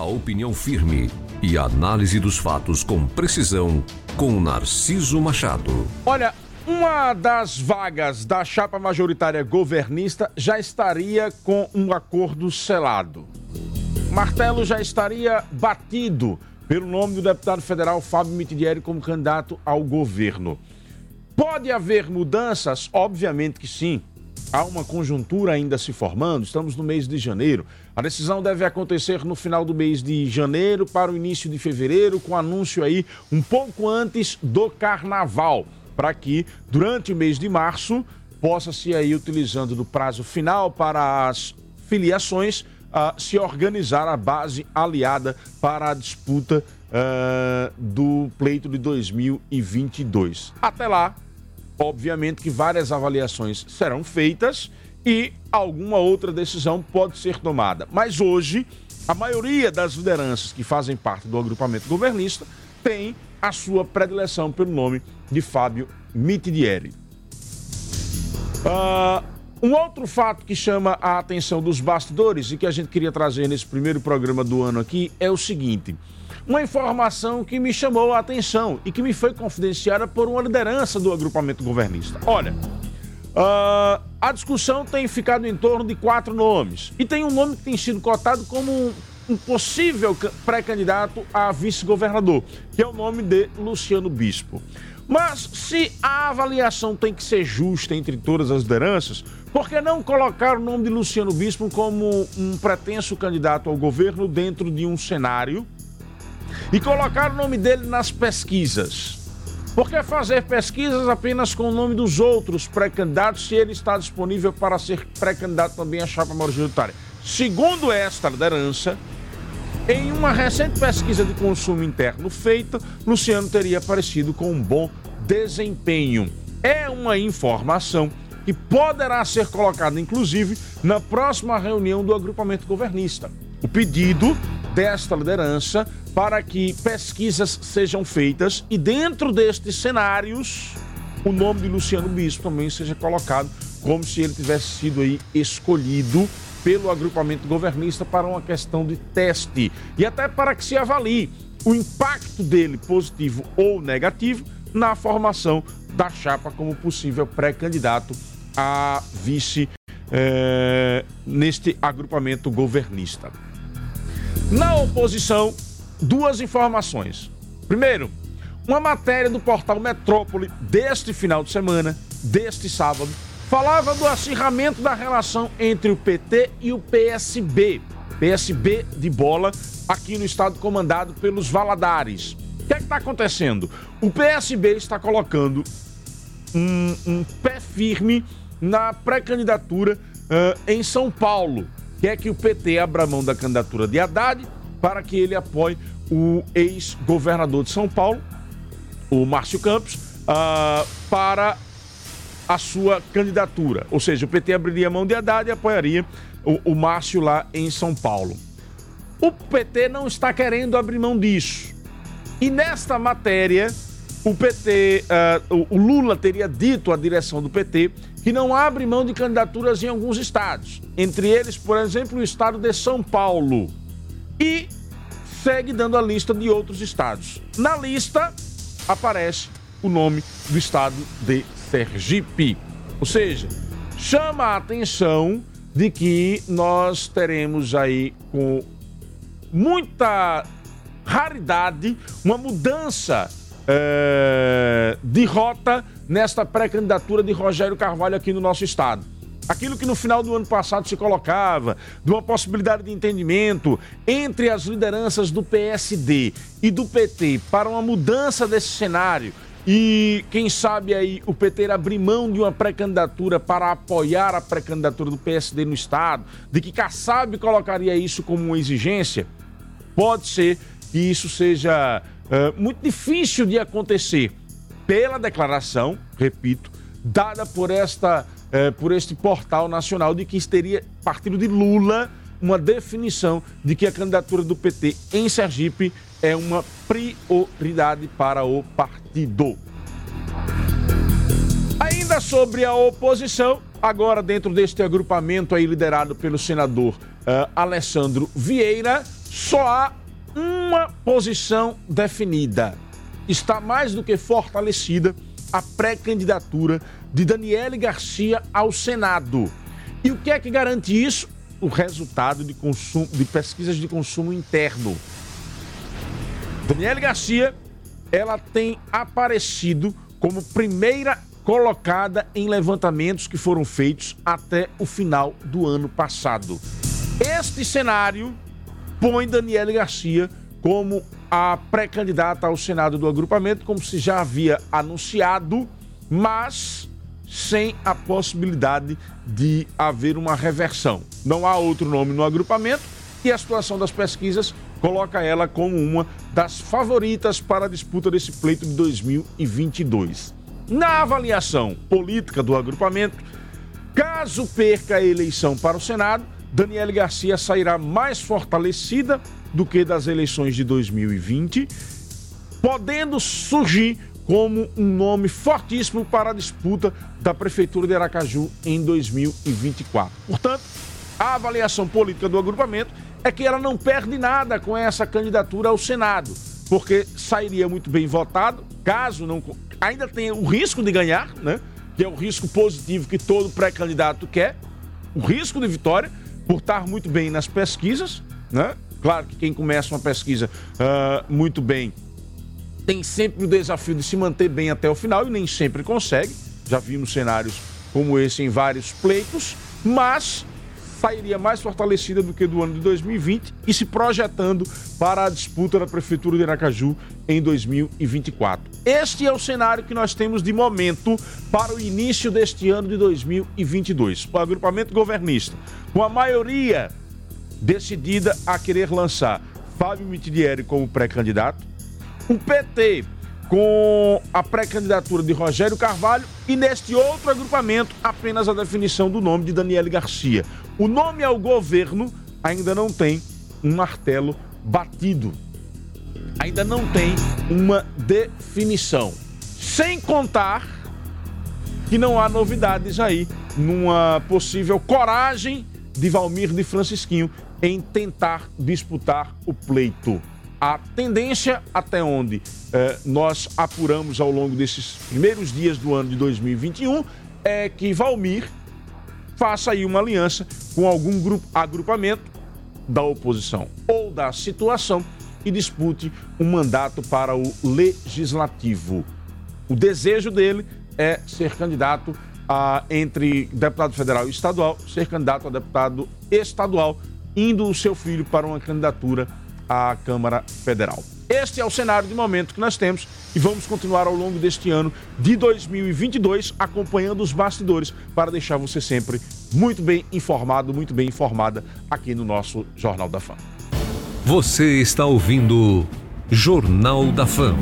A opinião firme e a análise dos fatos com precisão com Narciso Machado. Olha, uma das vagas da chapa majoritária governista já estaria com um acordo selado. Martelo já estaria batido pelo nome do deputado federal Fábio Mitidieri como candidato ao governo. Pode haver mudanças? Obviamente que sim. Há uma conjuntura ainda se formando, estamos no mês de janeiro. A decisão deve acontecer no final do mês de janeiro para o início de fevereiro, com anúncio aí um pouco antes do carnaval, para que durante o mês de março possa se aí utilizando do prazo final para as filiações uh, se organizar a base aliada para a disputa uh, do pleito de 2022. Até lá, obviamente que várias avaliações serão feitas e alguma outra decisão pode ser tomada. Mas hoje, a maioria das lideranças que fazem parte do agrupamento governista tem a sua predileção pelo nome de Fábio Mitidieri. Uh, um outro fato que chama a atenção dos bastidores e que a gente queria trazer nesse primeiro programa do ano aqui é o seguinte: uma informação que me chamou a atenção e que me foi confidenciada por uma liderança do agrupamento governista. Olha, uh, a discussão tem ficado em torno de quatro nomes e tem um nome que tem sido cotado como um, um possível pré-candidato a vice-governador, que é o nome de Luciano Bispo. Mas se a avaliação tem que ser justa entre todas as lideranças, por que não colocar o nome de Luciano Bispo como um pretenso candidato ao governo dentro de um cenário e colocar o nome dele nas pesquisas? Por que fazer pesquisas apenas com o nome dos outros pré-candidatos se ele está disponível para ser pré-candidato também à chapa majoritária? Segundo esta liderança, em uma recente pesquisa de consumo interno feita, Luciano teria aparecido com um bom desempenho. É uma informação que poderá ser colocada, inclusive, na próxima reunião do agrupamento governista. O pedido desta liderança para que pesquisas sejam feitas e, dentro destes cenários, o nome de Luciano Bispo também seja colocado como se ele tivesse sido aí escolhido pelo agrupamento governista para uma questão de teste e até para que se avalie o impacto dele, positivo ou negativo, na formação da chapa como possível pré-candidato a vice é, neste agrupamento governista. Na oposição, duas informações. Primeiro, uma matéria do portal Metrópole deste final de semana, deste sábado, falava do acirramento da relação entre o PT e o PSB. PSB de bola aqui no estado comandado pelos Valadares. O que é está acontecendo? O PSB está colocando um, um pé firme na pré-candidatura uh, em São Paulo. Quer que o PT abra mão da candidatura de Haddad para que ele apoie o ex-governador de São Paulo, o Márcio Campos, uh, para a sua candidatura. Ou seja, o PT abriria mão de Haddad e apoiaria o, o Márcio lá em São Paulo. O PT não está querendo abrir mão disso. E nesta matéria, o PT, uh, o Lula teria dito à direção do PT que não abre mão de candidaturas em alguns estados, entre eles, por exemplo, o estado de São Paulo. E segue dando a lista de outros estados. Na lista aparece o nome do estado de Sergipe. Ou seja, chama a atenção de que nós teremos aí com muita raridade uma mudança é, de rota nesta pré-candidatura de Rogério Carvalho aqui no nosso estado. Aquilo que no final do ano passado se colocava, de uma possibilidade de entendimento entre as lideranças do PSD e do PT para uma mudança desse cenário e quem sabe aí o PT abrir mão de uma pré-candidatura para apoiar a pré-candidatura do PSD no Estado, de que Kassab colocaria isso como uma exigência, pode ser que isso seja uh, muito difícil de acontecer pela declaração, repito, dada por, esta, uh, por este portal nacional de que teria partido de Lula uma definição de que a candidatura do PT em Sergipe é uma prioridade para o partido. Ainda sobre a oposição, agora dentro deste agrupamento aí liderado pelo senador uh, Alessandro Vieira, só há uma posição definida. Está mais do que fortalecida a pré-candidatura de Daniele Garcia ao Senado. E o que é que garante isso? O resultado de, consumo, de pesquisas de consumo interno. Daniele Garcia, ela tem aparecido como primeira colocada em levantamentos que foram feitos até o final do ano passado. Este cenário põe Daniele Garcia como a pré-candidata ao Senado do agrupamento, como se já havia anunciado, mas sem a possibilidade de haver uma reversão. Não há outro nome no agrupamento e a situação das pesquisas coloca ela como uma das favoritas para a disputa desse pleito de 2022. Na avaliação política do agrupamento, caso perca a eleição para o Senado, Daniele Garcia sairá mais fortalecida do que das eleições de 2020, podendo surgir como um nome fortíssimo para a disputa da Prefeitura de Aracaju em 2024. Portanto, a avaliação política do agrupamento é que ela não perde nada com essa candidatura ao Senado, porque sairia muito bem votado, caso não ainda tem o risco de ganhar, né? Que é o risco positivo que todo pré-candidato quer, o risco de vitória, por estar muito bem nas pesquisas, né? Claro que quem começa uma pesquisa uh, muito bem tem sempre o desafio de se manter bem até o final e nem sempre consegue. Já vimos cenários como esse em vários pleitos, mas sairia mais fortalecida do que do ano de 2020 e se projetando para a disputa da Prefeitura de Aracaju em 2024. Este é o cenário que nós temos de momento para o início deste ano de 2022. O agrupamento governista, com a maioria decidida a querer lançar Fábio Mitidieri como pré-candidato, o PT com a pré-candidatura de Rogério Carvalho e neste outro agrupamento apenas a definição do nome de Daniele Garcia. O nome ao governo ainda não tem um martelo batido. Ainda não tem uma definição. Sem contar que não há novidades aí numa possível coragem de Valmir de Francisquinho em tentar disputar o pleito. A tendência até onde eh, nós apuramos ao longo desses primeiros dias do ano de 2021 é que Valmir faça aí uma aliança com algum grupo, agrupamento da oposição ou da situação e dispute um mandato para o legislativo. O desejo dele é ser candidato a, entre deputado federal e estadual, ser candidato a deputado estadual, indo o seu filho para uma candidatura à Câmara Federal. Este é o cenário de momento que nós temos e vamos continuar ao longo deste ano de 2022 acompanhando os bastidores para deixar você sempre muito bem informado, muito bem informada aqui no nosso Jornal da Fã. Você está ouvindo Jornal da Fã.